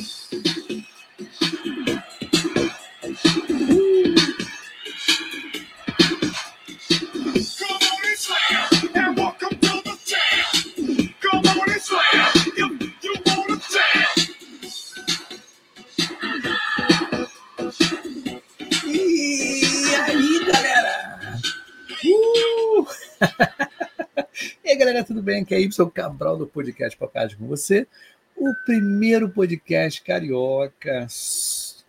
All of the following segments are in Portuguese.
tudo bem? Aqui é Y Cabral do podcast Podcast com você. O primeiro podcast carioca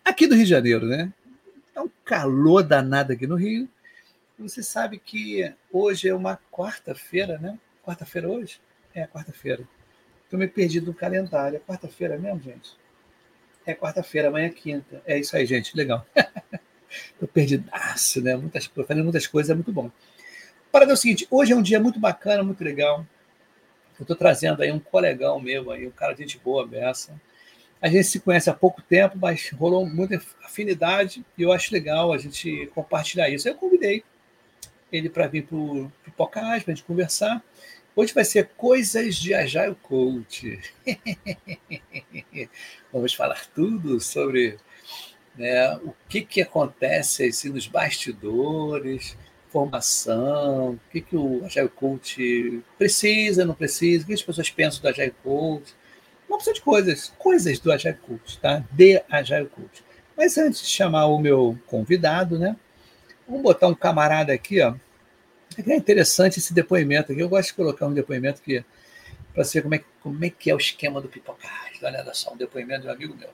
aqui do Rio de Janeiro, né? É um calor danado aqui no Rio. Você sabe que hoje é uma quarta-feira, né? Quarta-feira hoje? É, quarta-feira. Estou me perdido no calendário. É quarta-feira mesmo, gente? É quarta-feira, amanhã é quinta. É isso aí, gente. Legal. Estou perdidaço, né? Muitas, fazendo muitas coisas, é muito bom. Para é o seguinte, hoje é um dia muito bacana, muito legal. Eu estou trazendo aí um colegão meu, aí, um cara de gente boa, Bessa. A gente se conhece há pouco tempo, mas rolou muita afinidade e eu acho legal a gente compartilhar isso. Eu convidei ele para vir para o Pipocas, para a gente conversar. Hoje vai ser Coisas de Agile Coach. Vamos falar tudo sobre né, o que, que acontece assim, nos bastidores, formação, o que, que o Agile Coach precisa, não precisa, o que as pessoas pensam do Agile Coach, uma opção de coisas, coisas do Agile Coach, tá? De Agile Coach. Mas antes de chamar o meu convidado, né? Vamos botar um camarada aqui, ó. É interessante esse depoimento aqui. Eu gosto de colocar um depoimento que para saber como é, como é que é o esquema do pipocagem. Olha só, um depoimento de um amigo meu.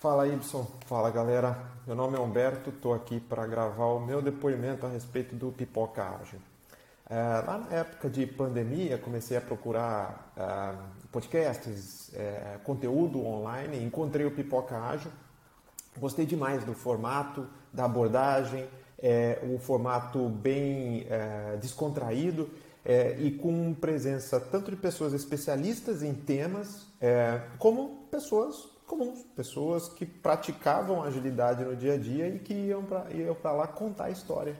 Fala Ibson, fala galera. Meu nome é Humberto, estou aqui para gravar o meu depoimento a respeito do Pipoca Ágil. É, lá na época de pandemia, comecei a procurar é, podcasts, é, conteúdo online, encontrei o Pipoca Ágil. Gostei demais do formato, da abordagem, é, um formato bem é, descontraído é, e com presença tanto de pessoas especialistas em temas, como pessoas comuns, pessoas que praticavam agilidade no dia a dia e que iam para lá contar a história.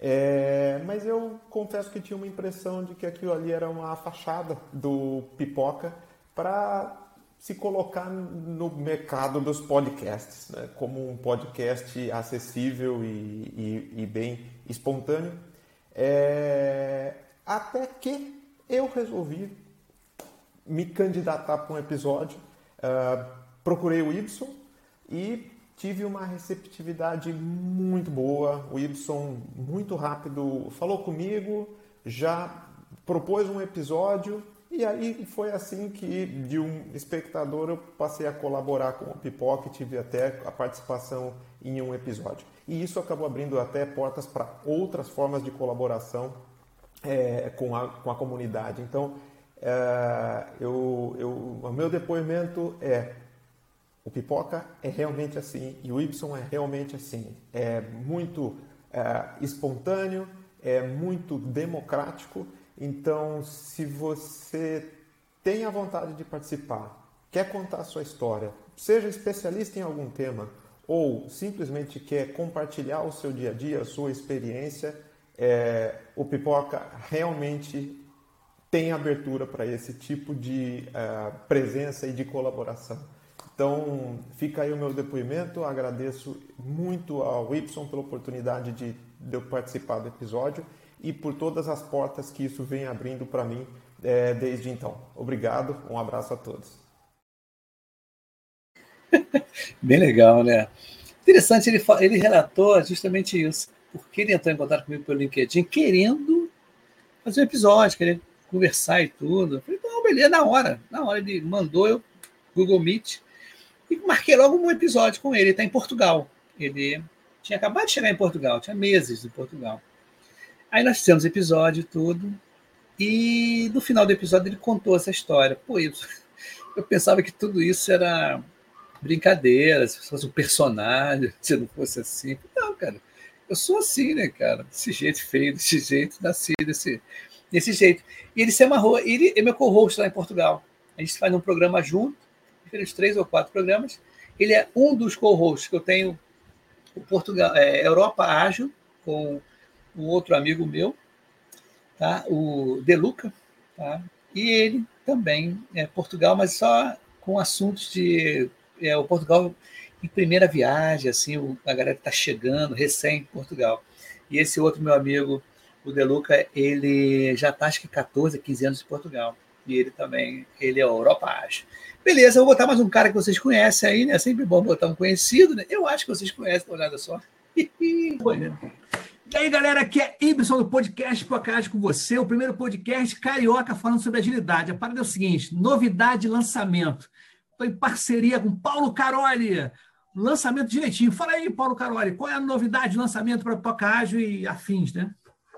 É, mas eu confesso que tinha uma impressão de que aquilo ali era uma fachada do Pipoca para se colocar no mercado dos podcasts, né? como um podcast acessível e, e, e bem espontâneo. É, até que eu resolvi me candidatar para um episódio. Uh, procurei o Ibson e tive uma receptividade muito boa. O Ibson, muito rápido, falou comigo, já propôs um episódio e aí foi assim que, de um espectador, eu passei a colaborar com o Pipoca e tive até a participação em um episódio. E isso acabou abrindo até portas para outras formas de colaboração é, com, a, com a comunidade. Então, é, eu, eu, o meu depoimento é o Pipoca é realmente assim e o Y é realmente assim. É muito é, espontâneo, é muito democrático. Então, se você tem a vontade de participar, quer contar a sua história, seja especialista em algum tema ou simplesmente quer compartilhar o seu dia a dia, a sua experiência, é, o Pipoca realmente tem abertura para esse tipo de uh, presença e de colaboração. Então, fica aí o meu depoimento. Agradeço muito ao Y pela oportunidade de, de eu participar do episódio e por todas as portas que isso vem abrindo para mim é, desde então. Obrigado, um abraço a todos. Bem legal, né? Interessante, ele, ele relatou justamente isso, porque ele entrou em contato comigo pelo LinkedIn querendo fazer um episódio, querendo conversar e tudo. Eu falei, não, beleza, na hora. Na hora ele mandou eu, Google Meet, e marquei logo um episódio com ele. Ele está em Portugal. Ele tinha acabado de chegar em Portugal, tinha meses em Portugal. Aí nós fizemos episódio tudo. E no final do episódio ele contou essa história. Pô, eu, eu pensava que tudo isso era brincadeira, se fosse um personagem, se não fosse assim. Não, cara, eu sou assim, né, cara? Desse jeito feio, desse jeito, nasci desse, desse jeito. E ele se amarrou, ele é meu co-host lá em Portugal. A gente faz um programa junto, fez três ou quatro programas. Ele é um dos co-hosts que eu tenho, o Portugal, é, Europa Ágil, com um outro amigo meu, tá? o Deluca, tá? e ele também é Portugal, mas só com assuntos de é, o Portugal em primeira viagem, assim, a galera está chegando recém em Portugal. E esse outro meu amigo, o Deluca, ele já está acho que 14, 15 anos em Portugal. E ele também, ele é Europa Ásia. Beleza, eu vou botar mais um cara que vocês conhecem aí, né? É sempre bom botar um conhecido, né? Eu acho que vocês conhecem, olhada só. E aí, galera, aqui é Ibson do podcast Podcast com você, o primeiro podcast carioca falando sobre agilidade. A parada é o seguinte: novidade de lançamento. Estou em parceria com Paulo Caroli. Lançamento direitinho. Fala aí, Paulo Caroli, qual é a novidade de lançamento para Toca e afins, né?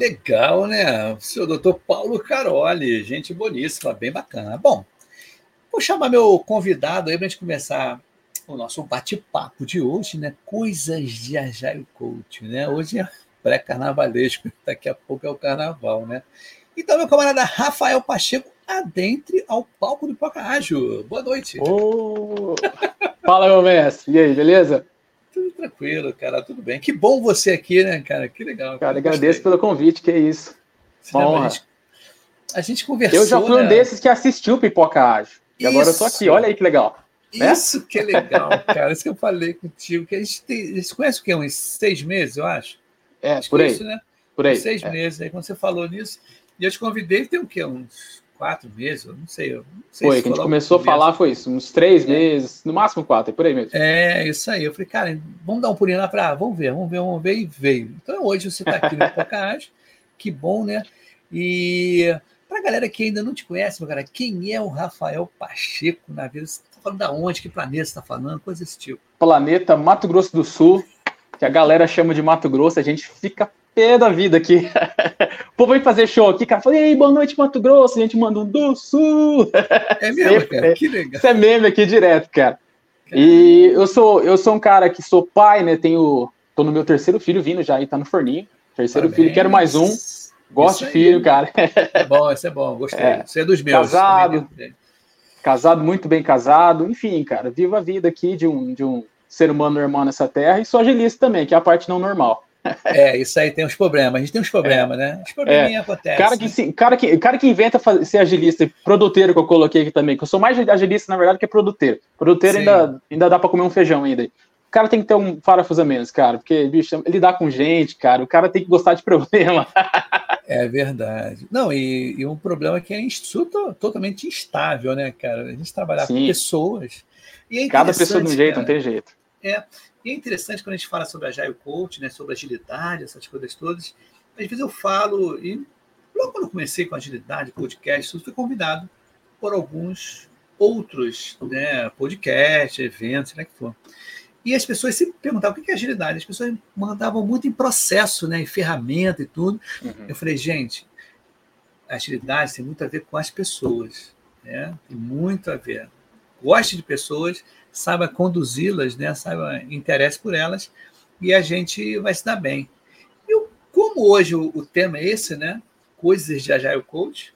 Legal, né? O senhor doutor Paulo Caroli, gente boníssima, bem bacana. Bom, vou chamar meu convidado aí para a gente começar o nosso bate-papo de hoje, né? Coisas de Agile Coach, né? Hoje é pré-carnavalesco, daqui a pouco é o carnaval, né? Então, meu camarada Rafael Pacheco, adentre ao palco do Poca Ágil. Boa noite. Oh. Fala, meu mestre. E aí, beleza? Tudo tranquilo, cara, tudo bem. Que bom você aqui, né, cara? Que legal. Cara, agradeço pelo convite, que é isso. Honra. A gente, a gente conversou. Eu já fui né? um desses que assistiu Pipoca Ágil. E agora eu tô aqui, olha aí que legal. Né? Isso que é legal, cara. Isso que eu falei contigo. Que a gente, tem, gente conhece o quê? Uns seis meses, eu acho? É, acho por aí. Isso, né? Por aí. Uns seis é. meses. Aí quando você falou nisso, e eu te convidei, tem o quê? Uns quatro meses, eu não sei. Eu não sei foi, que a gente começou a falar foi isso, uns três é. meses, no máximo quatro, é por aí mesmo. É, isso aí. Eu falei, cara, vamos dar um pulinho lá para, ah, vamos ver, vamos ver, vamos ver, e veio. Então hoje você está aqui no Podcast, que bom, né? E para a galera que ainda não te conhece, meu cara, quem é o Rafael Pacheco na vida? Você está falando da onde? Que planeta você está falando? Coisa desse tipo. Planeta Mato Grosso do Sul, que a galera chama de Mato Grosso, a gente fica pé da vida aqui. o povo vem fazer show aqui, cara. Falei, ei, boa noite, Mato Grosso. A gente manda um do Sul. É mesmo, cara? Que legal. Isso é meme aqui direto, cara. E eu sou, eu sou um cara que sou pai, né? Tenho. tô no meu terceiro filho vindo já, aí tá no forninho. Terceiro Parabéns. filho, quero mais um. Gosto de filho, cara. É bom, isso é bom, gostei. É. Você é dos meus. Casado. Casado, muito bem casado. Enfim, cara, vivo a vida aqui de um, de um ser humano normal nessa terra e sou agilista também, que é a parte não normal. É, isso aí tem uns problemas. A gente tem uns problemas, é. né? Os probleminhas é. acontecem. Cara que, se, cara, que, cara que inventa fazer, ser agilista, produteiro que eu coloquei aqui também, que eu sou mais agilista, na verdade, que produteiro. Produteiro ainda, ainda dá para comer um feijão ainda. O cara tem que ter um parafuso a menos, cara, porque, bicho, lidar com gente, cara, o cara tem que gostar de problema. É verdade. Não, e, e um problema que é instituto totalmente instável, né, cara? A gente trabalhar Sim. com pessoas. É Cada pessoa de um jeito, cara, não tem jeito. É, e é interessante quando a gente fala sobre Agile Coach, né, sobre agilidade, essas coisas todas. Às vezes eu falo, e logo quando eu comecei com agilidade, podcast, eu fui convidado por alguns outros né, podcasts, eventos, né, que for. E as pessoas se perguntavam o que é agilidade. As pessoas mandavam muito em processo, né, em ferramenta e tudo. Uhum. Eu falei, gente, a agilidade tem muito a ver com as pessoas. né? Tem muito a ver. Goste de pessoas, saiba conduzi-las, né? Saiba interesse por elas e a gente vai se dar bem. E como hoje o, o tema é esse, né? Coisas de Agile Coach,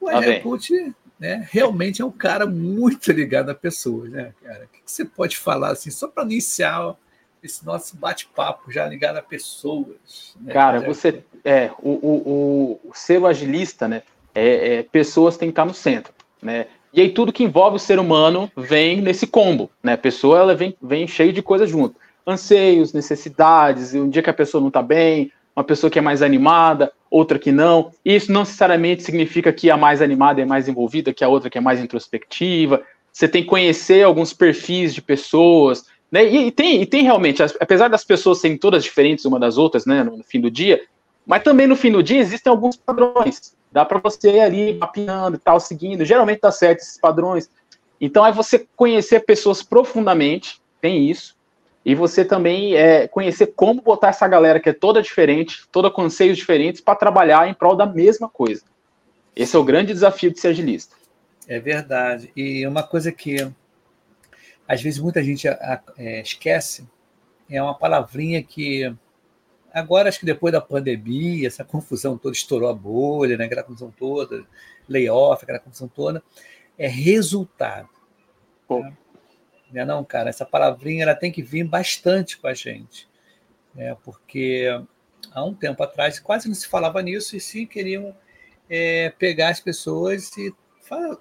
o Agile Coach né, realmente é um cara muito ligado a pessoas, né, cara? O que você pode falar assim, só para iniciar esse nosso bate-papo já ligado a pessoas? Né? Cara, você é o, o, o selo agilista, né? É, é, pessoas têm que estar no centro, né? E aí tudo que envolve o ser humano vem nesse combo, né? A pessoa ela vem, vem cheio de coisas junto. Anseios, necessidades, um dia que a pessoa não está bem, uma pessoa que é mais animada, outra que não. Isso não necessariamente significa que a mais animada é mais envolvida que a outra que é mais introspectiva. Você tem que conhecer alguns perfis de pessoas, né? E, e tem, e tem realmente, apesar das pessoas serem todas diferentes uma das outras, né, no fim do dia, mas também no fim do dia existem alguns padrões. Dá para você ir ali mapeando tal, seguindo. Geralmente dá certo esses padrões. Então é você conhecer pessoas profundamente, tem isso, e você também é, conhecer como botar essa galera que é toda diferente, toda com anseios diferentes, para trabalhar em prol da mesma coisa. Esse é o grande desafio de ser agilista. É verdade. E uma coisa que às vezes muita gente é, esquece é uma palavrinha que agora acho que depois da pandemia, essa confusão toda estourou a bolha, né? aquela confusão toda, layoff, aquela confusão toda, é resultado. Pô. Né? Né? Não, cara, essa palavrinha ela tem que vir bastante com a gente. Né? Porque há um tempo atrás quase não se falava nisso e sim queriam é, pegar as pessoas e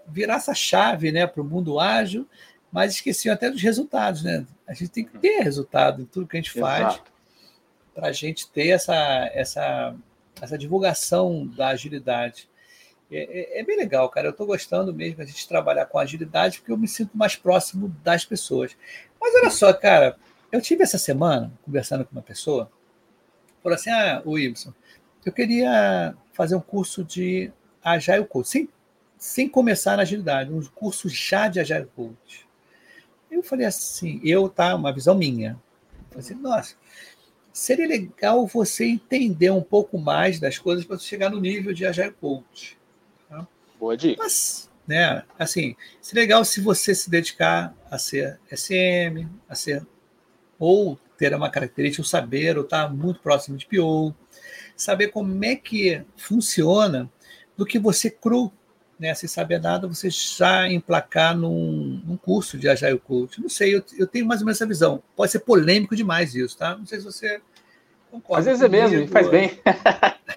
virar essa chave né, para o mundo ágil, mas esqueciam até dos resultados. Né? A gente tem que ter resultado em tudo que a gente faz para a gente ter essa, essa, essa divulgação da agilidade. É, é, é, bem legal, cara. Eu estou gostando mesmo a gente trabalhar com agilidade porque eu me sinto mais próximo das pessoas. Mas olha só, cara, eu tive essa semana conversando com uma pessoa, falou assim: Ah, o Ibson, eu queria fazer um curso de Agile Coach, sem, sem começar na agilidade, um curso já de Agile Coach. Eu falei assim, eu, tá, uma visão minha. Eu falei assim, nossa, seria legal você entender um pouco mais das coisas para você chegar no nível de Agile Coach. Boa dica. Mas, né, assim, seria legal se você se dedicar a ser SM, a ser ou ter uma característica, o saber, ou estar tá muito próximo de PO, saber como é que funciona do que você cru, né? Sem saber nada, você já emplacar num, num curso de Agile Coach. Não sei, eu, eu, tenho mais ou menos essa visão. Pode ser polêmico demais isso, tá? Não sei se você concorda. Às vezes é mesmo, faz bem.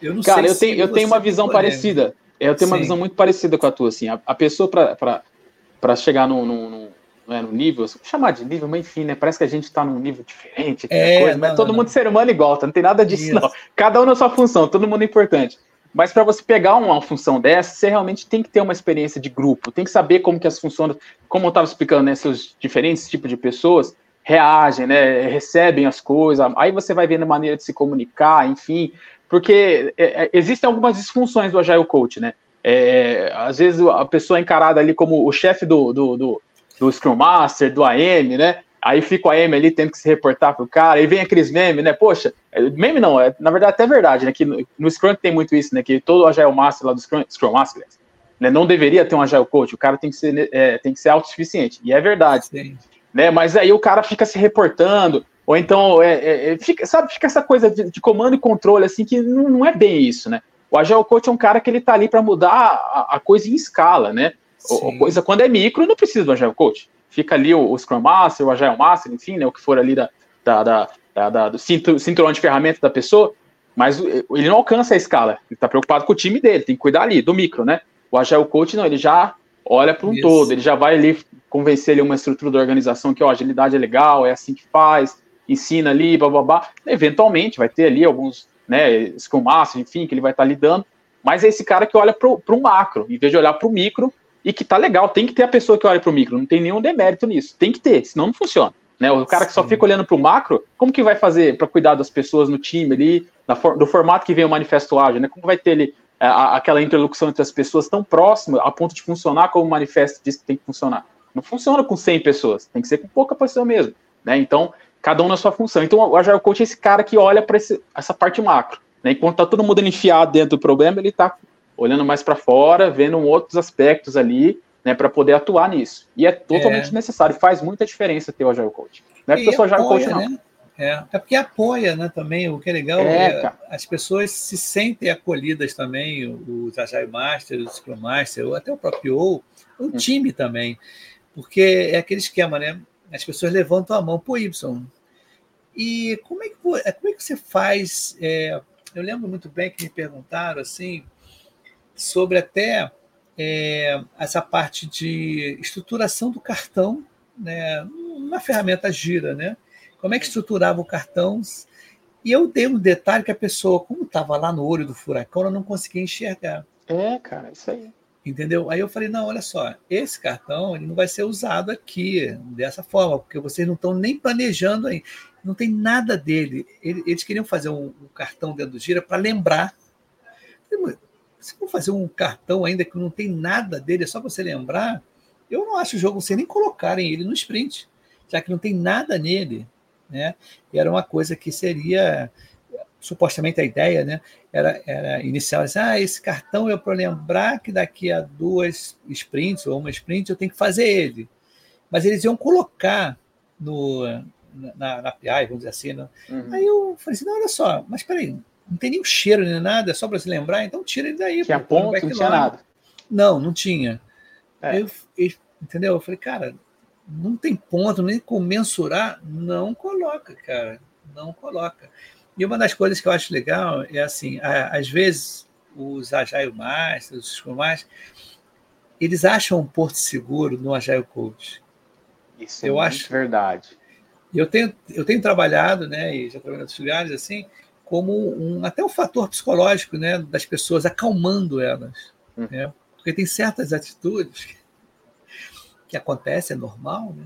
Eu não Cara, eu tenho, eu tenho uma visão parecida. Eu tenho Sim. uma visão muito parecida com a tua, assim. A, a pessoa, para chegar num, num, num, é, num nível, chamar de nível, mas enfim, né? Parece que a gente está num nível diferente, é, coisa, não, mas todo não, mundo não. ser humano igual, tá? Não tem nada disso, Isso. não. Cada um na sua função, todo mundo é importante. Mas para você pegar uma função dessa, você realmente tem que ter uma experiência de grupo, tem que saber como que as funções, como eu estava explicando, né, seus diferentes tipos de pessoas reagem, né, recebem as coisas, aí você vai vendo a maneira de se comunicar, enfim, porque é, é, existem algumas disfunções do Agile Coach, né? É, às vezes a pessoa é encarada ali como o chefe do, do, do, do Scrum Master, do AM, né? Aí fica o AM ali tendo que se reportar pro cara, aí vem aqueles memes, né? Poxa, é, meme não, é, na verdade até é verdade, né? Que no, no Scrum tem muito isso, né? Que todo o Agile Master lá do Scrum, Scrum Master, né? Não deveria ter um Agile Coach, o cara tem que ser, é, tem que ser autossuficiente, e é verdade. Sim. Né? Mas aí o cara fica se reportando, ou então, é, é, é, fica, sabe, fica essa coisa de, de, comando e controle, assim, que não, não, é bem isso, né? O Agile Coach é um cara que ele tá ali para mudar a, a, coisa em escala, né? A coisa, quando é micro, não precisa do Agile Coach. Fica ali o, o Scrum Master, o Agile Master, enfim, né? O que for ali da, da, da, da, da do cinturão de ferramenta da pessoa, mas ele não alcança a escala. Ele tá preocupado com o time dele, tem que cuidar ali do micro, né? O Agile Coach, não, ele já olha para um Isso. todo, ele já vai ali convencer ele uma estrutura da organização que, ó, agilidade é legal, é assim que faz, ensina ali, babá. Eventualmente vai ter ali alguns, né, Scrum Master, enfim, que ele vai estar tá lidando, mas é esse cara que olha para o macro, em vez de olhar para o micro, e que tá legal, tem que ter a pessoa que olha para o micro, não tem nenhum demérito nisso, tem que ter, senão não funciona. Né? O cara que só fica olhando para o macro, como que vai fazer para cuidar das pessoas no time ali, for, do formato que vem o manifesto ágil, né? Como vai ter ali é, aquela interlocução entre as pessoas tão próxima a ponto de funcionar como o manifesto diz que tem que funcionar? Não funciona com 100 pessoas, tem que ser com pouca pessoa mesmo. Né? Então, cada um na sua função. Então, o Agile Coach é esse cara que olha para essa parte macro. Né? Enquanto tá todo mundo enfiado dentro do problema, ele está olhando mais para fora, vendo outros aspectos ali, né, para poder atuar nisso. E é totalmente é. necessário, faz muita diferença ter o Agile Coach. Não é porque eu sou Agile Coach, não. Né? É, é porque apoia, né, também, o que é legal é, é as pessoas se sentem acolhidas também, os Agile Masters, os Scrum Master, ou até o próprio O, o hum. time também, porque é aquele esquema, né, as pessoas levantam a mão, pô, Y, e como é que, é, como é que você faz, é, eu lembro muito bem que me perguntaram, assim, sobre até é, essa parte de estruturação do cartão, né, uma ferramenta gira, né, como é que estruturava o cartão. E eu dei um detalhe que a pessoa, como estava lá no olho do furacão, ela não conseguia enxergar. É, cara, isso aí. Entendeu? Aí eu falei, não, olha só, esse cartão ele não vai ser usado aqui dessa forma, porque vocês não estão nem planejando aí. Não tem nada dele. Eles queriam fazer um, um cartão dentro do Gira para lembrar. Se for fazer um cartão ainda que não tem nada dele, é só você lembrar, eu não acho o jogo sem nem colocarem ele no sprint, já que não tem nada nele né? E era uma coisa que seria supostamente a ideia, né? Era, era inicial, assim, ah, esse cartão é para lembrar que daqui a duas sprints ou uma sprint eu tenho que fazer ele. Mas eles iam colocar no, na, na API, vamos dizer assim. Né? Uhum. Aí eu falei assim, não, olha só, mas peraí, não tem nenhum cheiro nem nada, é só para se lembrar, então tira ele daí. Tinha ponto, não tinha nada. Não, não tinha. É. Eu, eu, entendeu? Eu falei, cara, não tem ponto nem com mensurar, não coloca, cara, não coloca. E uma das coisas que eu acho legal é assim, às vezes os Agile Masters, os Scrum Masters, eles acham um porto seguro no Agile Coach. Isso é eu acho verdade. Eu tenho, eu tenho trabalhado, né, e já trabalhei em outros lugares, assim, como um, até um fator psicológico, né, das pessoas, acalmando elas. Hum. Né? Porque tem certas atitudes que acontece, é normal, né?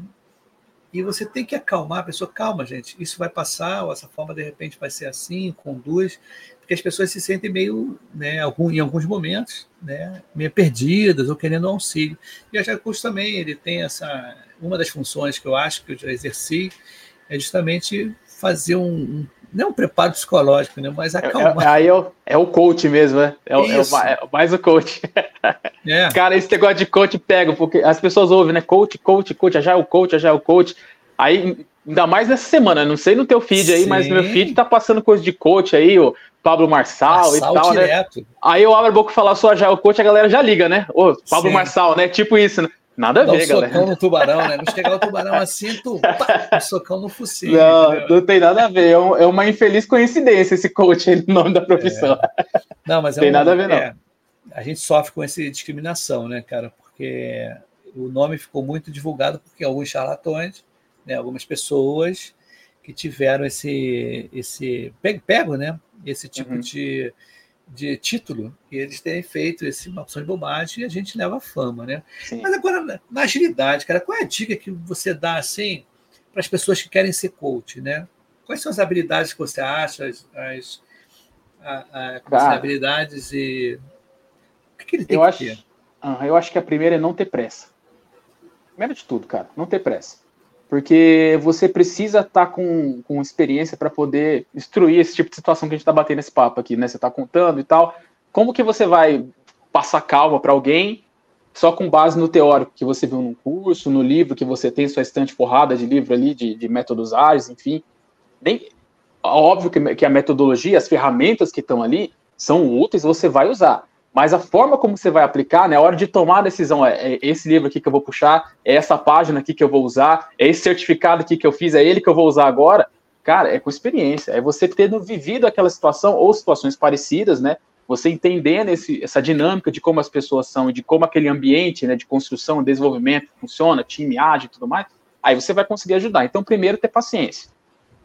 E você tem que acalmar a pessoa, calma, gente, isso vai passar, ou essa forma de repente vai ser assim, conduz, porque as pessoas se sentem meio, né, em alguns momentos, né, meio perdidas ou querendo auxílio. E a Jacuz também, ele tem essa, uma das funções que eu acho que eu já exerci, é justamente fazer um, um não um preparo psicológico, né? Mas acalmar. É, é, aí é o, é o coach mesmo, né? É, o, é, o, é mais o coach. É. Cara, esse negócio de coach pega, porque as pessoas ouvem, né? Coach, coach, coach, já é o coach, já é o coach. Aí, ainda mais nessa semana, não sei no teu feed aí, Sim. mas no meu feed tá passando coisa de coach aí, o Pablo Marçal, Marçal e tal, né? direto. né? Aí eu abro a boca e falar só já é o coach, a galera já liga, né? Ô, Pablo Sim. Marçal, né? Tipo isso, né? Nada a ver, um galera. socão no tubarão, né? Não chegar o tubarão assim, tu, pá, um socão no focinho. Não, entendeu? não tem nada a ver. É, um, é, uma infeliz coincidência esse coach aí no nome da profissão. É. Não, mas é tem um, nada a ver, não. É, a gente sofre com essa discriminação, né, cara? Porque o nome ficou muito divulgado porque alguns charlatões, né, algumas pessoas que tiveram esse, esse pego, né? Esse tipo uhum. de de título e eles terem feito esse, uma opção de bobagem e a gente leva a fama, né? Sim. Mas agora, na agilidade, cara, qual é a dica que você dá assim para as pessoas que querem ser coach, né? Quais são as habilidades que você acha, as, as, a, a, as habilidades e o que, que ele tem eu que acho, ter? Ah, eu acho que a primeira é não ter pressa. Primeiro de tudo, cara, não ter pressa porque você precisa estar tá com, com experiência para poder instruir esse tipo de situação que a gente está batendo nesse papo aqui, né? Você está contando e tal. Como que você vai passar calma para alguém só com base no teórico que você viu num curso, no livro que você tem sua estante forrada de livro ali, de, de métodos ágeis, enfim. Nem, óbvio que, que a metodologia, as ferramentas que estão ali são úteis, você vai usar. Mas a forma como você vai aplicar, né, a hora de tomar a decisão, é, é, esse livro aqui que eu vou puxar, é essa página aqui que eu vou usar, é esse certificado aqui que eu fiz, é ele que eu vou usar agora. Cara, é com experiência, é você tendo vivido aquela situação ou situações parecidas, né? Você entendendo esse, essa dinâmica de como as pessoas são e de como aquele ambiente né, de construção, desenvolvimento funciona, time age e tudo mais, aí você vai conseguir ajudar. Então, primeiro, ter paciência.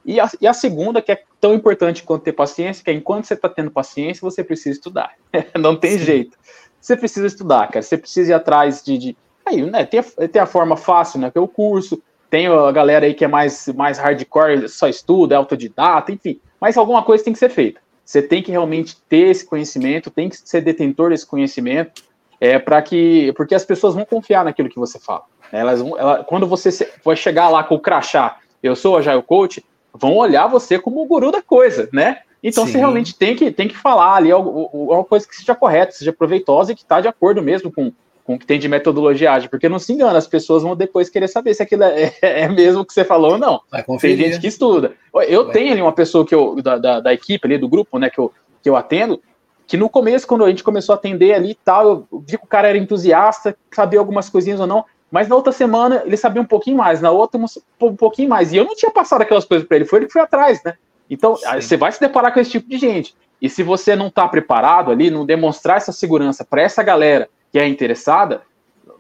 E a, e a, segunda, que é tão importante quanto ter paciência, que é enquanto você está tendo paciência, você precisa estudar. Não tem Sim. jeito. Você precisa estudar, cara. Você precisa ir atrás de. de aí, né, tem, a, tem a forma fácil, né? Que é o curso. Tem a galera aí que é mais, mais hardcore, só estuda, é autodidata, enfim. Mas alguma coisa tem que ser feita. Você tem que realmente ter esse conhecimento, tem que ser detentor desse conhecimento, é para que. Porque as pessoas vão confiar naquilo que você fala. Elas vão, ela, quando você vai chegar lá com o crachá, eu sou o Agile Coach, vão olhar você como o guru da coisa, né? Então Sim. você realmente tem que, tem que falar ali alguma coisa que seja correta, seja proveitosa e que está de acordo mesmo com, com o que tem de metodologia ágil, porque não se engana, as pessoas vão depois querer saber se aquilo é, é mesmo o que você falou ou não. Tem gente que estuda. Eu Ué. tenho ali uma pessoa que eu, da, da, da, equipe ali, do grupo, né, que eu, que eu atendo, que no começo, quando a gente começou a atender ali e tal, eu vi que o cara era entusiasta, sabia algumas coisinhas ou não, mas na outra semana ele sabia um pouquinho mais, na outra um pouquinho mais, e eu não tinha passado aquelas coisas para ele, foi ele que foi atrás, né? Então, você vai se deparar com esse tipo de gente. E se você não está preparado ali, não demonstrar essa segurança para essa galera que é interessada,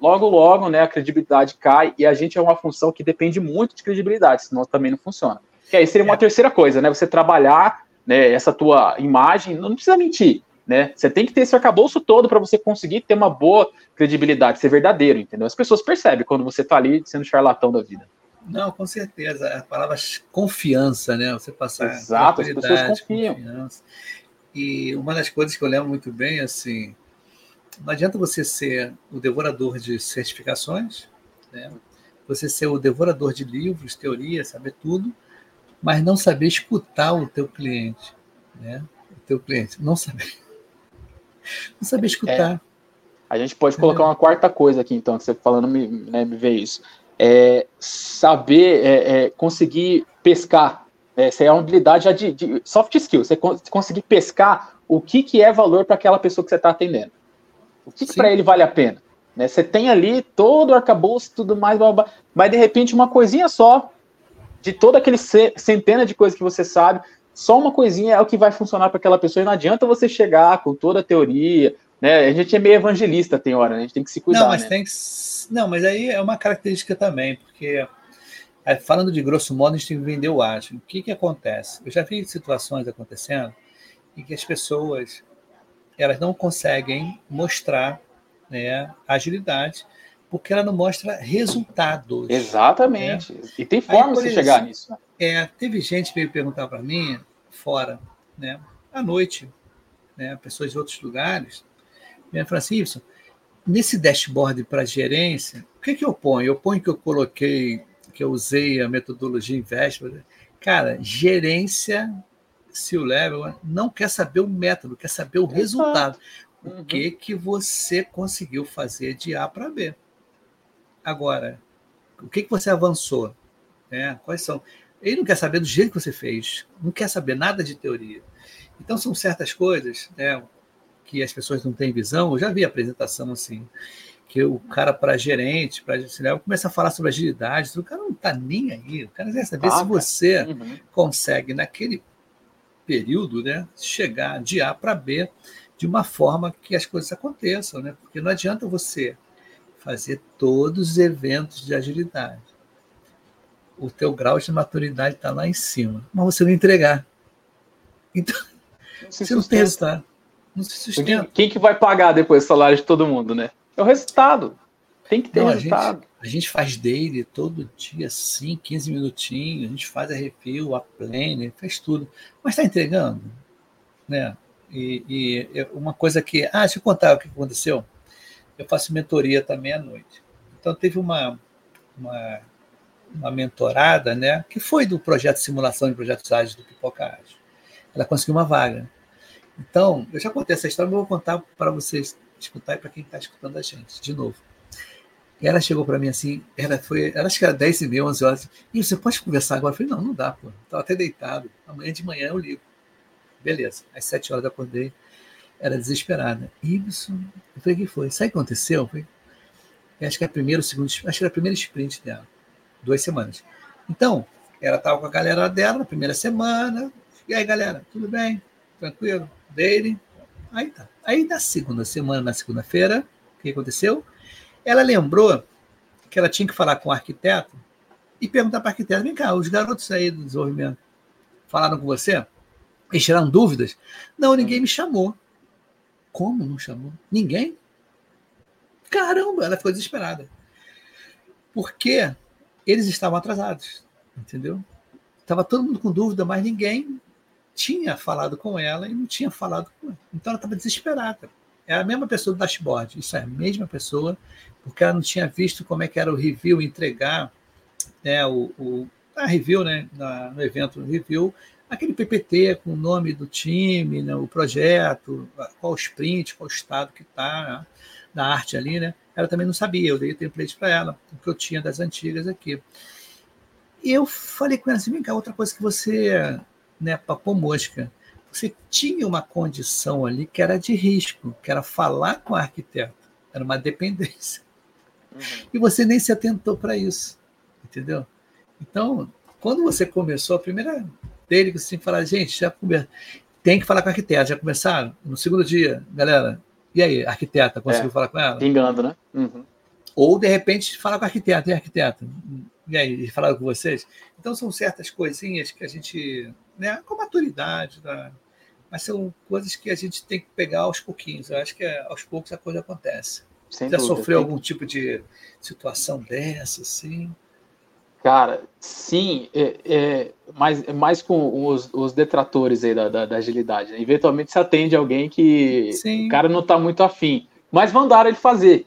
logo, logo, né, a credibilidade cai e a gente é uma função que depende muito de credibilidade, senão também não funciona. Que aí seria uma é. terceira coisa, né? Você trabalhar né, essa tua imagem, não precisa mentir, né? Você tem que ter esse arcabouço todo para você conseguir ter uma boa credibilidade, ser verdadeiro, entendeu? As pessoas percebem quando você está ali sendo charlatão da vida. Não, com certeza. A palavra confiança, né? Você passar. Exato, as pessoas confiam. Confiança. E uma das coisas que eu lembro muito bem, assim, não adianta você ser o devorador de certificações, né? você ser o devorador de livros, teoria, saber tudo, mas não saber escutar o teu cliente, né? O teu cliente, não saber, não saber escutar. É. A gente pode colocar uma quarta coisa aqui, então, que você falando me, né, me vê isso. É saber é, é, conseguir pescar. Essa é uma habilidade de, de soft skill. Você conseguir pescar o que, que é valor para aquela pessoa que você está atendendo. O que, que para ele vale a pena? Né? Você tem ali todo o arcabouço tudo mais, blá, blá, mas de repente uma coisinha só, de toda aquele centena de coisas que você sabe, só uma coisinha é o que vai funcionar para aquela pessoa. E não adianta você chegar com toda a teoria. Né? A gente é meio evangelista, tem hora, né? a gente tem que se cuidar. Não, mas né? tem que... Não, mas aí é uma característica também, porque é, falando de grosso modo, a gente tem que vender o ágil. O que, que acontece? Eu já vi situações acontecendo em que as pessoas elas não conseguem mostrar né, agilidade, porque ela não mostra resultados. Exatamente. Né? E tem forma de chegar nisso. É, teve gente que veio perguntar para mim, fora, né, à noite, né, pessoas de outros lugares, me falaram assim, isso, nesse dashboard para gerência, o que, que eu ponho? Eu ponho que eu coloquei, que eu usei a metodologia Investment. Cara, gerência se o level não quer saber o método, quer saber o resultado. Uhum. O que, que você conseguiu fazer de A para B. Agora, o que, que você avançou? É, quais são? Ele não quer saber do jeito que você fez, não quer saber nada de teoria. Então, são certas coisas né, que as pessoas não têm visão. Eu já vi apresentação assim, que o cara para gerente, para level começa a falar sobre agilidade, o cara não está nem aí, o cara quer saber ah, se você uhum. consegue, naquele período, né, chegar de A para B de uma forma que as coisas aconteçam, né? Porque não adianta você fazer todos os eventos de agilidade. O teu grau de maturidade está lá em cima, mas você não entregar. Então, não você não tem resultado. Não se sustenta. Quem, quem que vai pagar depois o salário de todo mundo, né? É o resultado. Tem que ter não, resultado. A gente, a gente, faz daily todo dia, assim, 15 minutinhos, a gente faz a review, a planner, faz tudo. Mas está entregando? Né? E, e, uma coisa que. Ah, deixa eu contar o que aconteceu. Eu faço mentoria também à noite. Então, teve uma, uma, uma mentorada, né, que foi do projeto de simulação de projetos ágeis do Pipoca Ágil. Ela conseguiu uma vaga. Então, eu já contei essa história, mas vou contar para vocês escutar e para quem está escutando a gente, de novo. E ela chegou para mim assim, ela foi, ela acho que era 10 e meia, 11 horas. E você pode conversar agora? Eu falei, não, não dá, pô. Estava até deitado. Amanhã de manhã eu ligo. Beleza. Às 7 horas eu acordei. Era desesperada. Ibson. Eu falei, o que foi? Sabe o que aconteceu? Eu falei, acho que é a primeira, segundo, acho que era a primeira sprint dela. Duas semanas. Então, ela estava com a galera dela na primeira semana. E aí, galera, tudo bem? Tranquilo? Dele? Aí tá. Aí na segunda semana, na segunda-feira, o que aconteceu? Ela lembrou que ela tinha que falar com o arquiteto e perguntar para o arquiteto: vem cá, os garotos aí do desenvolvimento falaram com você? Eles tiraram dúvidas? Não, ninguém me chamou. Como não chamou? Ninguém? Caramba, ela ficou desesperada. Porque eles estavam atrasados, entendeu? Estava todo mundo com dúvida, mas ninguém tinha falado com ela e não tinha falado com ela. Então ela estava desesperada. É a mesma pessoa do dashboard, isso é a mesma pessoa, porque ela não tinha visto como é que era o review, entregar né, o, o a review, né, na, no evento review, aquele PPT com o nome do time, né, o projeto, qual sprint, qual estado que está né, da arte ali, né? Ela também não sabia, eu dei o template para ela, o que eu tinha das antigas aqui. E eu falei com ela assim, vem cá, outra coisa que você, né, papou mosca, você tinha uma condição ali que era de risco, que era falar com o arquiteto, era uma dependência. Uhum. E você nem se atentou para isso, entendeu? Então, quando você começou, a primeira dele que que falar, gente, já tem que falar com o arquiteto, já começaram? No segundo dia, galera, e aí, arquiteta, conseguiu é, falar com ela? Pingando, né? Uhum. Ou, de repente, falar com a arquiteta, e arquiteta? E aí, falaram com vocês? Então, são certas coisinhas que a gente, né, com maturidade, tá? mas são coisas que a gente tem que pegar aos pouquinhos. Eu acho que é, aos poucos a coisa acontece. Sem Já dúvida, sofreu algum tipo de situação dessa, assim? Cara, sim, é, é, mais, é mais com os, os detratores aí da, da, da agilidade. Né? Eventualmente se atende alguém que sim. o cara não está muito afim, mas mandaram ele fazer.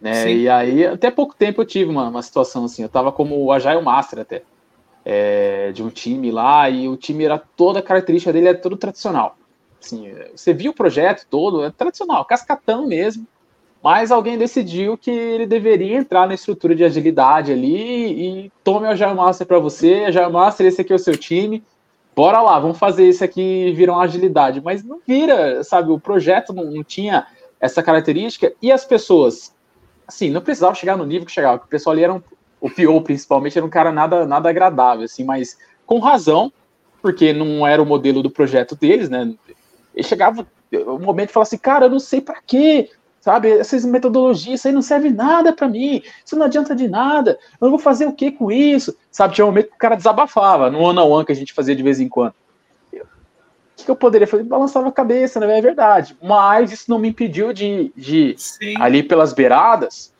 Né? E aí, até pouco tempo eu tive uma, uma situação assim, eu estava como o Agile Master até, é, de um time lá, e o time era toda a característica dele é todo tradicional. Assim, você viu o projeto todo, é tradicional, cascatão mesmo, mas alguém decidiu que ele deveria entrar na estrutura de agilidade ali e tome o Agile Master para você, Agile Master, esse aqui é o seu time, bora lá, vamos fazer isso aqui virar uma agilidade. Mas não vira, sabe, o projeto não, não tinha essa característica. E as pessoas, assim, não precisava chegar no nível que chegava, o pessoal ali era um, o PO principalmente era um cara nada, nada agradável, assim, mas com razão, porque não era o modelo do projeto deles, né? Ele chegava um momento e falava assim, cara, eu não sei para quê, sabe? Essas metodologias, isso aí não serve nada para mim, isso não adianta de nada, eu vou fazer o que com isso? Sabe, tinha um momento que o cara desabafava, no one on one que a gente fazia de vez em quando. O que eu poderia fazer? Balançava a cabeça, né? É verdade. Mas isso não me impediu de, de ali pelas beiradas,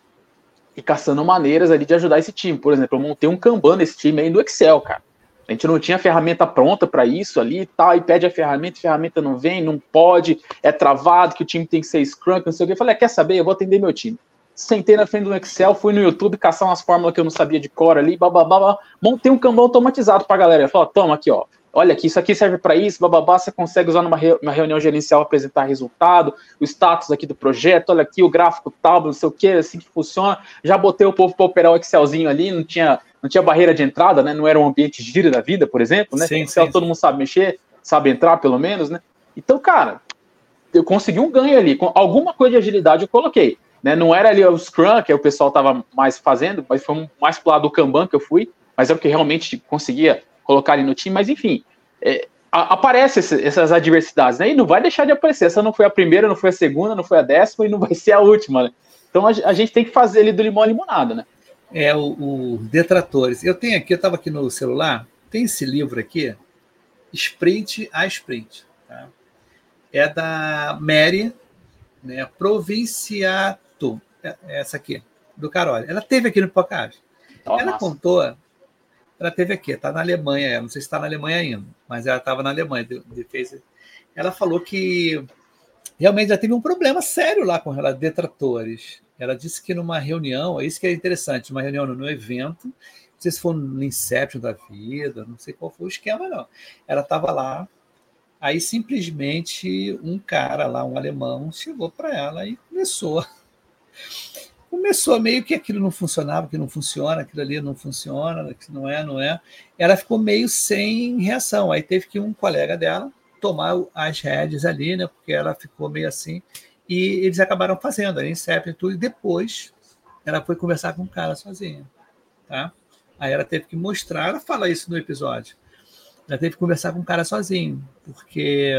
e caçando maneiras ali de ajudar esse time. Por exemplo, eu montei um Kanban nesse time aí do Excel, cara. A gente não tinha ferramenta pronta para isso ali e tal, e pede a ferramenta, a ferramenta não vem, não pode, é travado, que o time tem que ser Scrum, não sei o que. Eu falei, ah, quer saber? Eu vou atender meu time. Sentei na frente do Excel, fui no YouTube caçar umas fórmulas que eu não sabia de cor ali, babá, montei um Kanban automatizado pra galera. Eu falei, toma aqui, ó, olha aqui, isso aqui serve para isso, bababá, você consegue usar numa re reunião gerencial apresentar resultado, o status aqui do projeto, olha aqui o gráfico tal, não sei o que, assim que funciona. Já botei o povo para operar o Excelzinho ali, não tinha, não tinha barreira de entrada, né? Não era um ambiente giro da vida, por exemplo, né? Sim, sim. todo mundo sabe mexer, sabe entrar pelo menos, né? Então, cara, eu consegui um ganho ali, com alguma coisa de agilidade eu coloquei. Né? Não era ali o Scrum, que o pessoal estava mais fazendo, mas foi mais pro lado do Kanban que eu fui, mas é o que realmente conseguia colocar ali no time, mas enfim, é, aparece essas adversidades, né? E não vai deixar de aparecer. Essa não foi a primeira, não foi a segunda, não foi a décima e não vai ser a última, né? Então a, a gente tem que fazer ele do limão à limonada, né? É, o, o Detratores. Eu tenho aqui, eu estava aqui no celular, tem esse livro aqui, Sprint a Sprint. Tá? É da Mary, né, Provinciato, é, é essa aqui, do Carol. Ela teve aqui no podcast. Ela massa. contou ela teve aqui, está na Alemanha, não sei se está na Alemanha ainda, mas ela estava na Alemanha. De, de, fez, ela falou que realmente já teve um problema sério lá com ela, detratores. Ela disse que numa reunião, é isso que é interessante, uma reunião no evento, não sei se foi no Inception da vida, não sei qual foi o esquema, não. Ela estava lá, aí simplesmente um cara lá, um alemão, chegou para ela e começou começou meio que aquilo não funcionava, que não funciona, aquilo ali não funciona, que não é, não é. Ela ficou meio sem reação. Aí teve que um colega dela tomar as rédeas ali, né? Porque ela ficou meio assim. E eles acabaram fazendo, ali, Inception e tudo. E depois ela foi conversar com o cara sozinha, tá? Aí ela teve que mostrar, ela fala isso no episódio. Ela teve que conversar com o cara sozinho, porque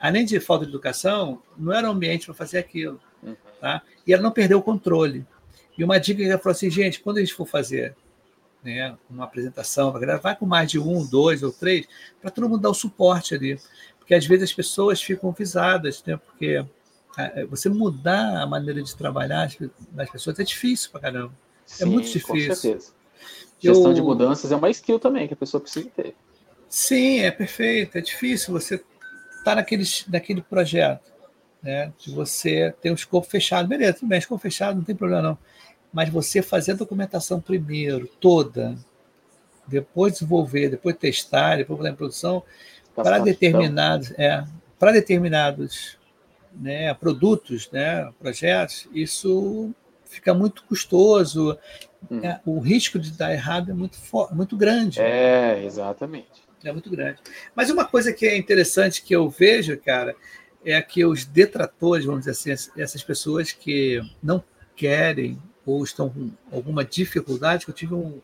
além de falta de educação, não era um ambiente para fazer aquilo. Uhum. Tá? E ela não perdeu o controle. E uma dica que ela falou assim, gente, quando a gente for fazer né, uma apresentação, vai com mais de um, dois ou três, para todo mundo dar o suporte ali. Porque às vezes as pessoas ficam visadas, né? porque você mudar a maneira de trabalhar das pessoas é difícil para caramba. É Sim, é muito difícil. Com certeza. Gestão Eu... de mudanças é uma skill também que a pessoa precisa ter. Sim, é perfeito. É difícil você estar tá naquele, naquele projeto né, de você ter um escopo fechado. Beleza, tudo bem, escopo fechado, não tem problema não. Mas você fazer a documentação primeiro, toda, depois desenvolver, depois testar, depois botar em produção, para determinados, é, para determinados né, produtos, né, projetos, isso fica muito custoso. Hum. É, o risco de dar errado é muito, muito grande. É, exatamente. É muito grande. Mas uma coisa que é interessante que eu vejo, cara, é que os detratores, vamos dizer assim, essas pessoas que não querem ou estão com alguma dificuldade, que eu tive um.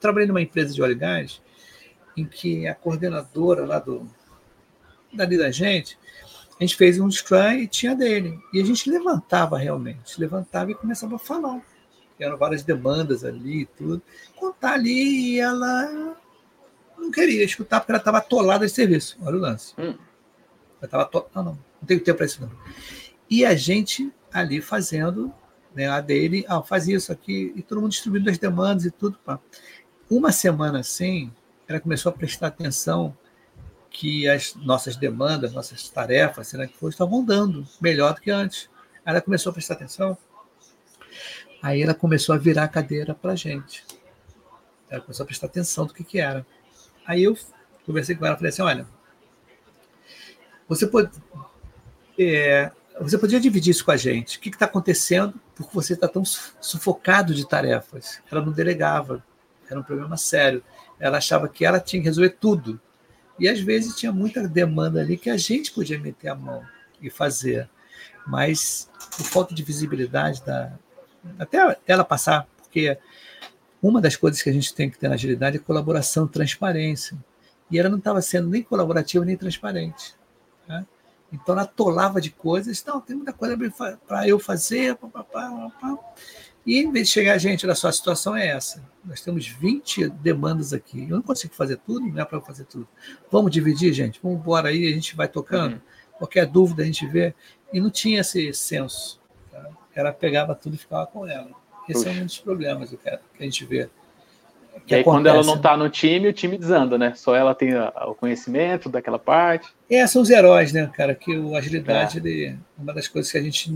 Trabalhei numa empresa de óleo e gás, em que a coordenadora lá do, dali da gente, a gente fez um Scrum e tinha dele. E a gente levantava realmente, levantava e começava a falar. Eram várias demandas ali e tudo. Contar ali e ela não queria escutar porque ela estava atolada de serviço. Olha o lance. Hum. Ela estava atolada. Não, não, não tenho tempo para isso não. E a gente ali fazendo né, a dele, ah, faz isso aqui, e todo mundo distribuindo as demandas e tudo. Pá. Uma semana assim, ela começou a prestar atenção que as nossas demandas, nossas tarefas, será que for, estavam dando melhor do que antes. Ela começou a prestar atenção. Aí ela começou a virar a cadeira para a gente. Ela começou a prestar atenção do que, que era. Aí eu conversei com ela e falei assim: olha, você pode. É, você podia dividir isso com a gente. O que está acontecendo? Porque você está tão sufocado de tarefas. Ela não delegava. Era um problema sério. Ela achava que ela tinha que resolver tudo. E às vezes tinha muita demanda ali que a gente podia meter a mão e fazer, mas por falta de visibilidade da até ela passar, porque uma das coisas que a gente tem que ter na agilidade é colaboração, transparência. E ela não estava sendo nem colaborativa nem transparente. Né? Então ela atolava de coisas, não, tem muita coisa para eu fazer, pá, pá, pá, pá. E em vez de chegar, gente, olha só, a situação é essa. Nós temos 20 demandas aqui. Eu não consigo fazer tudo, não é para fazer tudo. Vamos dividir, gente? Vamos embora aí, a gente vai tocando. Uhum. Qualquer dúvida a gente vê. E não tinha esse senso. Tá? Ela pegava tudo e ficava com ela. Esse Puxa. é um dos problemas que a gente vê. Que e aí, acontece, quando ela não está no time, o time desanda, né? Só ela tem o conhecimento daquela parte. É, são os heróis, né, cara? Que o agilidade, é. ele, uma das coisas que a gente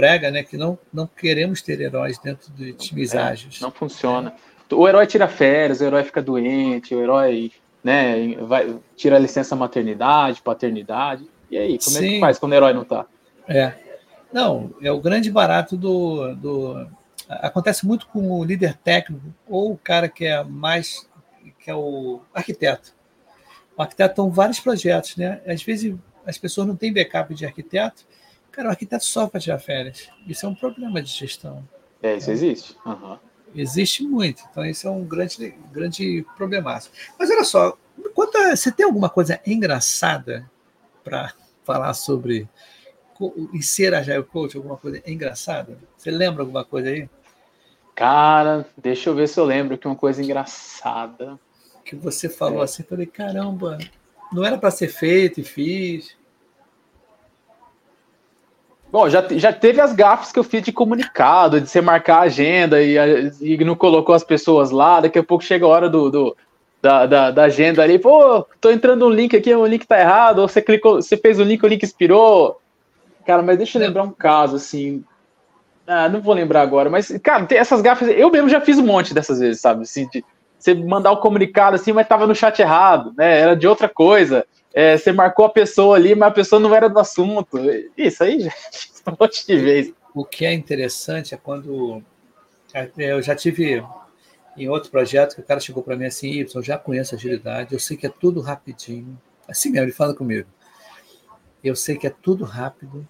prega, né, que não, não queremos ter heróis dentro de times é, ágeis. Não funciona. O herói tira férias, o herói fica doente, o herói né, vai, tira licença maternidade, paternidade. E aí, como Sim. é que faz quando o herói não está? É. Não, é o grande barato do, do. Acontece muito com o líder técnico ou o cara que é mais. que é o arquiteto. O arquiteto tem vários projetos, né? Às vezes as pessoas não têm backup de arquiteto Cara, o arquiteto só para tirar férias. Isso é um problema de gestão. É, isso existe. Uhum. Existe muito. Então, isso é um grande, grande problemaço. Mas olha só, quanto você tem alguma coisa engraçada para falar sobre e ser Agile Coach? Alguma coisa engraçada? Você lembra alguma coisa aí? Cara, deixa eu ver se eu lembro que uma coisa engraçada. Que você falou é. assim, falei, caramba, não era para ser feito e fiz. Bom, já, já teve as gafes que eu fiz de comunicado, de você marcar a agenda e, e não colocou as pessoas lá. Daqui a pouco chega a hora do, do da, da, da, agenda ali. Pô, tô entrando um link aqui, o link tá errado. Ou você clicou, você fez o link, o link expirou. Cara, mas deixa eu lembrar um caso assim. Ah, não vou lembrar agora, mas, cara, tem essas gafes. Eu mesmo já fiz um monte dessas vezes, sabe? Assim, de você mandar o um comunicado assim, mas tava no chat errado, né? Era de outra coisa é, você marcou a pessoa ali, mas a pessoa não era do assunto. Isso aí, gente, um monte de vez. O que é interessante é quando é, eu já tive em outro projeto que o cara chegou para mim assim, Y, eu já conheço agilidade, eu sei que é tudo rapidinho. Assim mesmo, ele fala comigo. Eu sei que é tudo rápido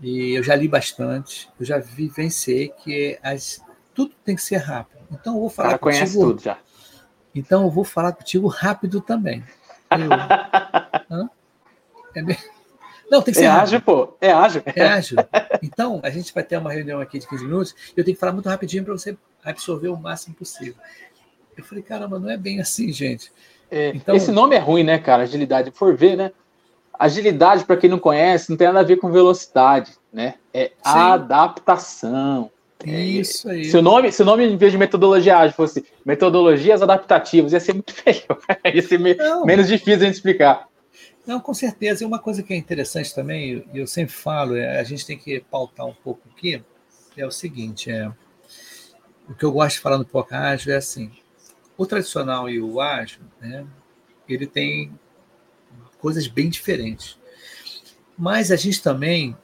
e eu já li bastante, eu já vivenciei que as, tudo tem que ser rápido. Então eu vou falar o cara conhece tudo já. Então eu vou falar contigo rápido também. É Não, tem que ser é ágil, pô. É ágil. É ágil. Então, a gente vai ter uma reunião aqui de 15 minutos eu tenho que falar muito rapidinho para você absorver o máximo possível. Eu falei, caramba, não é bem assim, gente. É, então, esse nome é ruim, né, cara? Agilidade. Por ver, né? Agilidade, para quem não conhece, não tem nada a ver com velocidade, né? É Sim. adaptação. Isso aí. Se o nome, se o nome em vez de metodologia ágil fosse metodologias adaptativas, ia ser muito melhor. ia ser me, menos difícil a gente explicar. Não, com certeza. E uma coisa que é interessante também, e eu sempre falo, é, a gente tem que pautar um pouco aqui, é o seguinte, é, o que eu gosto de falar no Poca Ágil é assim, o tradicional e o ágil, né, ele tem coisas bem diferentes. Mas a gente também,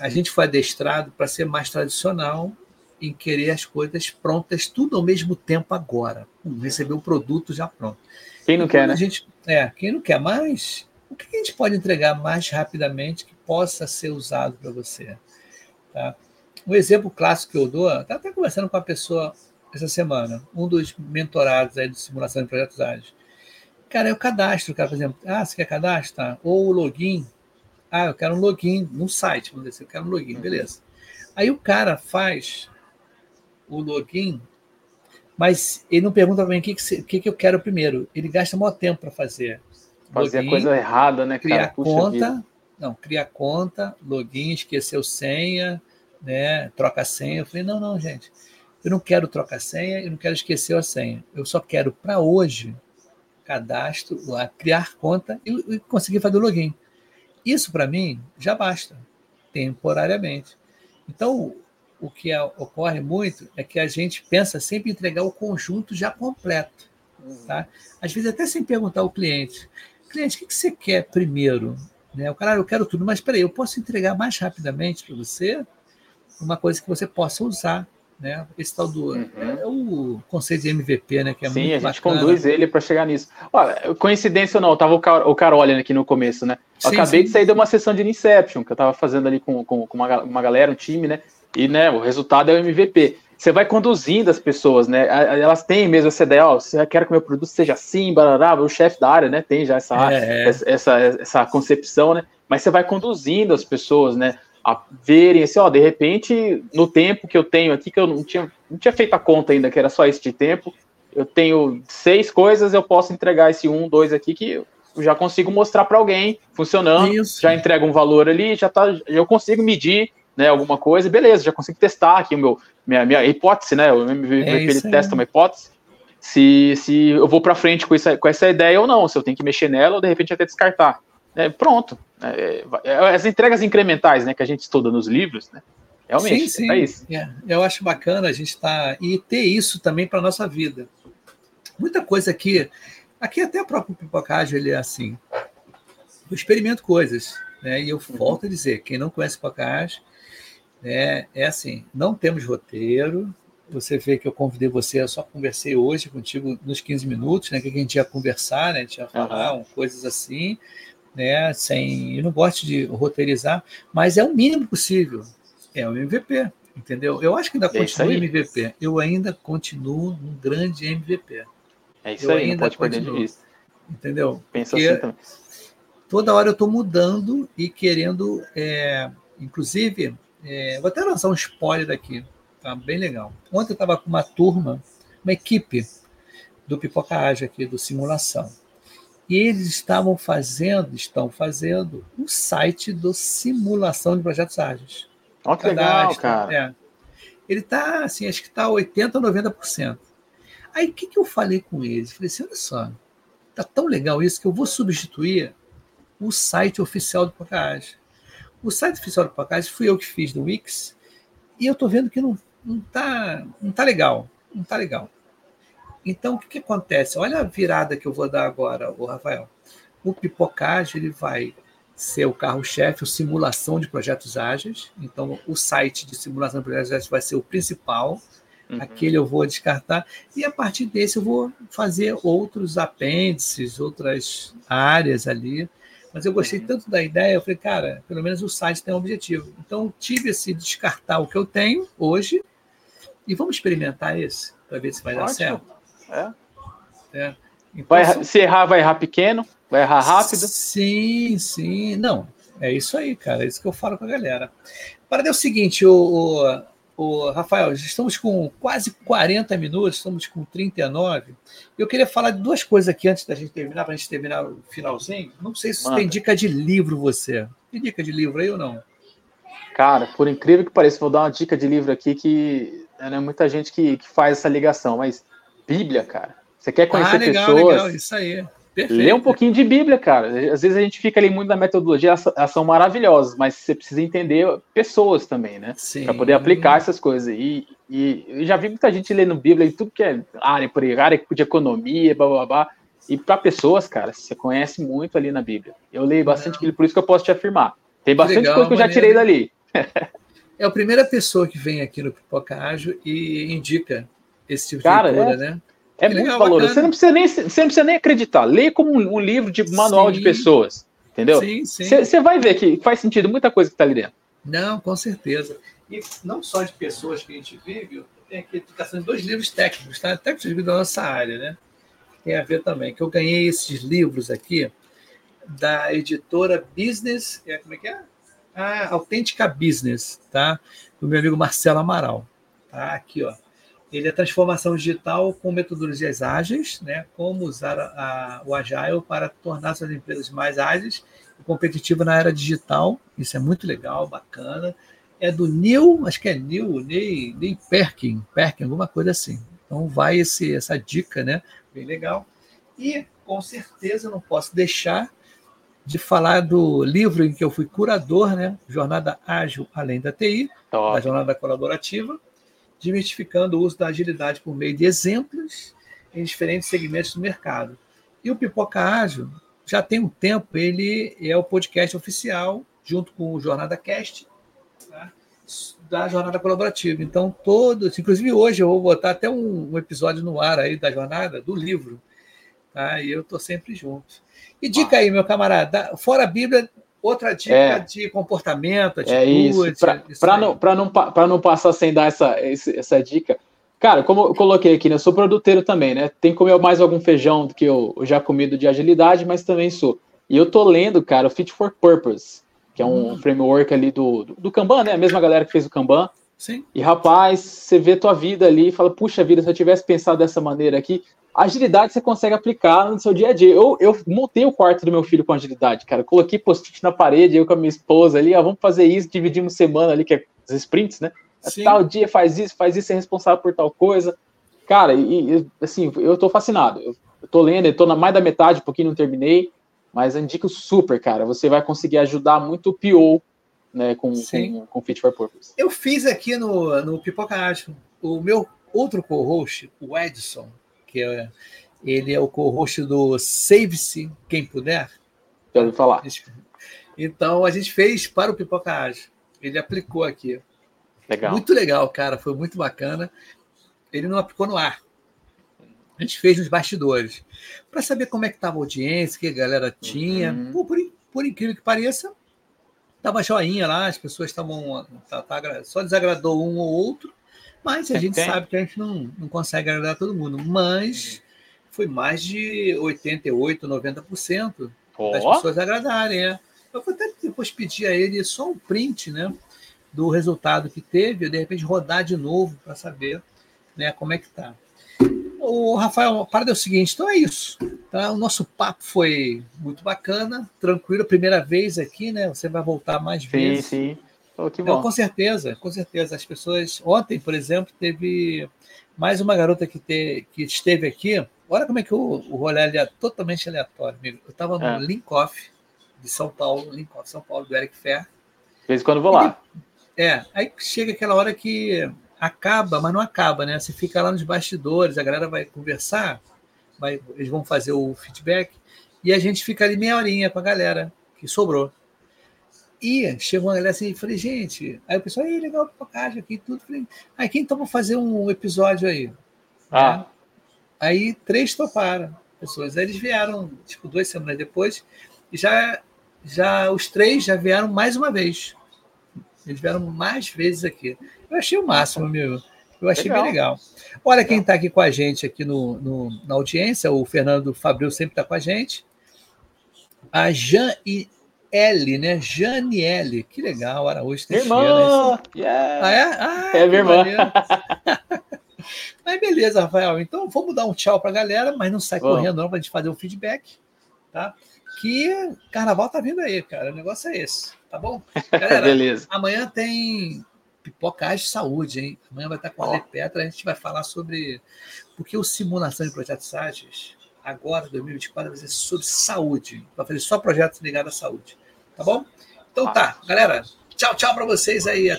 a gente foi adestrado para ser mais tradicional em querer as coisas prontas, tudo ao mesmo tempo agora. receber o produto já pronto. Quem não quer, né? A gente, é, quem não quer, mas o que a gente pode entregar mais rapidamente que possa ser usado para você? Tá? Um exemplo clássico que eu dou, estava até conversando com uma pessoa essa semana, um dos mentorados aí de simulação de projetos ágeis. Cara, é o cadastro, cara, por exemplo. Ah, você quer cadastro? Tá. Ou o login. Ah, eu quero um login no site, vamos dizer assim, eu quero um login, uhum. beleza. Aí o cara faz o login, mas ele não pergunta para mim o que, que, que, eu quero primeiro. Ele gasta maior tempo para fazer. Fazer a coisa errada, né, cara? Criar conta, vida. não, criar conta, login, esqueceu senha, né? Troca senha. Eu falei, não, não, gente. Eu não quero trocar senha, eu não quero esquecer a senha. Eu só quero para hoje cadastro, criar conta e, e conseguir fazer o login. Isso para mim já basta, temporariamente. Então, o que ocorre muito é que a gente pensa sempre em entregar o conjunto já completo. Tá? Às vezes, até sem perguntar ao cliente: cliente, o que você quer primeiro? Né? O cara, eu quero tudo, mas espera aí, eu posso entregar mais rapidamente para você uma coisa que você possa usar né? Esse tal do uhum. é, é, o conceito de MVP, né? Que é Sim, muito a gente bacana. conduz ele para chegar nisso. Olha, coincidência ou não, tava o, Car o aqui no começo, né? Eu sim, acabei sim. de sair de uma sessão de Inception que eu estava fazendo ali com, com, com uma, uma galera, um time, né? E né, o resultado é o MVP. Você vai conduzindo as pessoas, né? Elas têm mesmo essa ideia, ó, você quer que o meu produto seja assim, barará, o chefe da área, né? Tem já essa, é, é. essa, essa, essa concepção, né? Mas você vai conduzindo as pessoas, né? A verem assim, ó, de repente, no tempo que eu tenho aqui, que eu não tinha, não tinha feito a conta ainda, que era só esse de tempo, eu tenho seis coisas, eu posso entregar esse um, dois aqui que eu já consigo mostrar para alguém funcionando, Isso. já entrega um valor ali, já tá, eu consigo medir, né, alguma coisa, beleza, já consigo testar aqui o meu minha, minha hipótese, né, o MVP é testa uma hipótese, se, se eu vou para frente com essa, com essa ideia ou não, se eu tenho que mexer nela ou de repente até descartar. É, pronto. É, é, as entregas incrementais né, que a gente estuda nos livros, né? Realmente, sim, sim. é isso. É, eu acho bacana a gente estar. Tá, e ter isso também para a nossa vida. Muita coisa aqui. Aqui até o próprio pipocagem ele é assim. Eu experimento coisas. Né, e eu uhum. volto a dizer: quem não conhece pipocagem, né, é assim: não temos roteiro. Você vê que eu convidei você, eu só conversei hoje contigo nos 15 minutos, né? Que a gente ia conversar, né? A gente ia falar uhum. coisas assim né? Sem, eu não gosto de roteirizar, mas é o mínimo possível. É o MVP, entendeu? Eu acho que ainda é continuo MVP. Eu ainda continuo um grande MVP. É isso eu aí, ainda não pode continuo, perder de vista. Entendeu? Pensa Porque assim também. Toda hora eu estou mudando e querendo, é, inclusive, é, vou até lançar um spoiler aqui, tá bem legal. Ontem eu estava com uma turma, uma equipe do Pipoca Ágil aqui, do Simulação. E eles estavam fazendo, estão fazendo, um site do simulação de projetos ágeis. Olha que legal, cara. É. Ele está, assim, acho que está 80% ou 90%. Aí o que, que eu falei com eles? Falei assim: olha só, tá tão legal isso que eu vou substituir o site oficial do Pocahage. O site oficial do Pocahage fui eu que fiz do Wix e eu estou vendo que não, não, tá, não tá legal. Não tá legal. Então, o que, que acontece? Olha a virada que eu vou dar agora, o Rafael. O pipocagem ele vai ser o carro-chefe, a simulação de projetos ágeis. Então, o site de simulação de projetos ágeis vai ser o principal. Uhum. Aquele eu vou descartar. E a partir desse eu vou fazer outros apêndices, outras áreas ali. Mas eu gostei uhum. tanto da ideia, eu falei, cara, pelo menos o site tem um objetivo. Então, tive esse descartar o que eu tenho hoje e vamos experimentar esse para ver se vai Ótimo. dar certo. É. é. Então, vai, se errar, vai errar pequeno, vai errar rápido. Sim, sim. Não, é isso aí, cara. É isso que eu falo com a galera. Para é o seguinte, o, o, o Rafael, estamos com quase 40 minutos, estamos com 39. Eu queria falar de duas coisas aqui antes da gente terminar, para a gente terminar o finalzinho. Não sei se você tem dica de livro, você. Tem dica de livro aí ou não? Cara, por incrível que pareça, vou dar uma dica de livro aqui que não é muita gente que, que faz essa ligação, mas Bíblia, cara. Você quer conhecer ah, legal, pessoas. Legal, isso aí. Perfeito. Lê um pouquinho de Bíblia, cara. Às vezes a gente fica ali muito na metodologia, elas são maravilhosas, mas você precisa entender pessoas também, né? Para poder aplicar essas coisas. E, e eu já vi muita gente lendo Bíblia e tudo que é área por aí, área de economia, blá blá blá. E para pessoas, cara, você conhece muito ali na Bíblia. Eu leio bastante Bíblia, por isso que eu posso te afirmar. Tem bastante legal, coisa que eu já tirei dali. é a primeira pessoa que vem aqui no Pipoca Ágil e indica esse tipo cara, de leitura, é, né? É que muito legal, valoroso. Você não, precisa nem, você não precisa nem acreditar. Lê como um, um livro de manual sim. de pessoas. Entendeu? Sim, sim. Você vai ver que faz sentido muita coisa que está ali dentro. Não, com certeza. E não só de pessoas que a gente vive, tem aqui educação de dois livros técnicos, tá? Técnicos da nossa área, né? Tem a ver também, que eu ganhei esses livros aqui da editora Business, é, como é que é? A Autêntica Business, tá? Do meu amigo Marcelo Amaral. Tá aqui, ó. Ele é transformação digital com metodologias ágeis, né? Como usar a, a, o Agile para tornar suas empresas mais ágeis e competitivas na era digital. Isso é muito legal, bacana. É do Neil, acho que é Neil, Neil, Neil Perkin, Perkin, alguma coisa assim. Então vai esse, essa dica, né? Bem legal. E com certeza não posso deixar de falar do livro em que eu fui curador, né? Jornada Ágil Além da TI, Top. da Jornada Colaborativa, desmistificando o uso da agilidade por meio de exemplos em diferentes segmentos do mercado. E o Pipoca Ágil já tem um tempo, ele é o podcast oficial, junto com o Jornada Cast, tá? da Jornada Colaborativa. Então, todos, inclusive hoje eu vou botar até um, um episódio no ar aí da jornada, do livro, tá? e eu estou sempre junto. E dica aí, meu camarada, fora a Bíblia, Outra dica é, de comportamento, atitude. É isso. Para não, não, não passar sem dar essa, essa dica. Cara, como eu coloquei aqui, né? Eu sou produteiro também, né? Tem que comer mais algum feijão do que eu, eu já comi de agilidade, mas também sou. E eu tô lendo, cara, o Fit for Purpose, que é um hum. framework ali do, do, do Kanban, né? A mesma galera que fez o Kanban. Sim. E rapaz, você vê tua vida ali e fala, puxa vida, se eu tivesse pensado dessa maneira aqui, agilidade você consegue aplicar no seu dia a dia. Eu, eu montei o quarto do meu filho com agilidade, cara. coloquei post-it na parede, eu com a minha esposa ali, ah, vamos fazer isso, dividimos semana ali, que é os sprints, né? Sim. Tal dia faz isso, faz isso, é responsável por tal coisa. Cara, e, assim, eu tô fascinado. Eu, eu tô lendo, eu tô na mais da metade, um pouquinho não terminei, mas indico super, cara. Você vai conseguir ajudar muito o PO, né, com, com, com Fit for Purpose. Eu fiz aqui no, no Pipoca Ágil. O meu outro co-host, o Edson, que é, ele é o co-host do Save-se Quem Puder. Já ouvi falar. Então, a gente fez para o Pipoca Ágil. Ele aplicou aqui. Legal. Muito legal, cara. Foi muito bacana. Ele não aplicou no ar. A gente fez nos bastidores. Para saber como é que estava a audiência, o que a galera tinha. Uhum. Pô, por, por incrível que pareça, estava joinha lá, as pessoas estavam. Tá, tá, só desagradou um ou outro, mas a gente tem. sabe que a gente não, não consegue agradar todo mundo. Mas foi mais de 88%, 90% oh. das pessoas agradarem. É. Eu vou até depois pedir a ele só um print né, do resultado que teve, de repente rodar de novo para saber né, como é que está. O Rafael, a parada é o seguinte, então é isso. Tá? O nosso papo foi muito bacana, tranquilo, primeira vez aqui, né? Você vai voltar mais sim, vezes. Sim, sim. Oh, que bom. com certeza, com certeza. As pessoas. Ontem, por exemplo, teve mais uma garota que, te, que esteve aqui. Olha como é que o, o rolê é totalmente aleatório, amigo. Eu estava no é. Linkoff, de São Paulo, Linkoff, São Paulo, do Eric Fer. De vez em quando eu vou lá. é, aí chega aquela hora que acaba, mas não acaba, né? Você fica lá nos bastidores, a galera vai conversar, vai, eles vão fazer o feedback, e a gente fica ali meia horinha com a galera que sobrou. E chegou uma galera assim, falei, gente, aí o pessoal, aí, legal, pipocagem aqui tudo. Falei, aí quem toma fazer um episódio aí? Ah. Né? Aí três toparam, pessoas. Aí eles vieram, tipo, duas semanas depois, e já, já os três já vieram mais uma vez. Eles vieram mais vezes aqui. Eu achei o máximo, meu. Eu achei legal. bem legal. Olha quem está aqui com a gente aqui no, no, na audiência, o Fernando Fabril sempre está com a gente. A Jan e L, né? Janiele, que legal, Araújo Teixeira. Irmã! Yeah. Ah, é? Ah, é minha irmã. mas beleza, Rafael. Então vamos dar um tchau para a galera, mas não sai correndo não para a gente fazer o feedback, tá? Que carnaval tá vindo aí, cara. O negócio é esse, tá bom? Galera, beleza. Amanhã tem pipocagem de saúde, hein? Amanhã vai estar com a oh. Petra, a gente vai falar sobre porque o simulação de projetos ágeis agora, 2024, vai ser sobre saúde. Vai fazer só projetos ligados à saúde. Tá bom? Então tá, galera. Tchau, tchau para vocês aí. Até